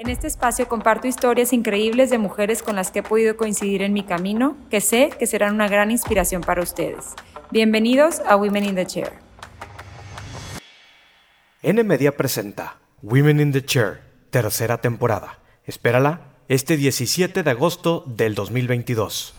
En este espacio comparto historias increíbles de mujeres con las que he podido coincidir en mi camino, que sé que serán una gran inspiración para ustedes. Bienvenidos a Women in the Chair. N Media presenta Women in the Chair, tercera temporada. Espérala este 17 de agosto del 2022.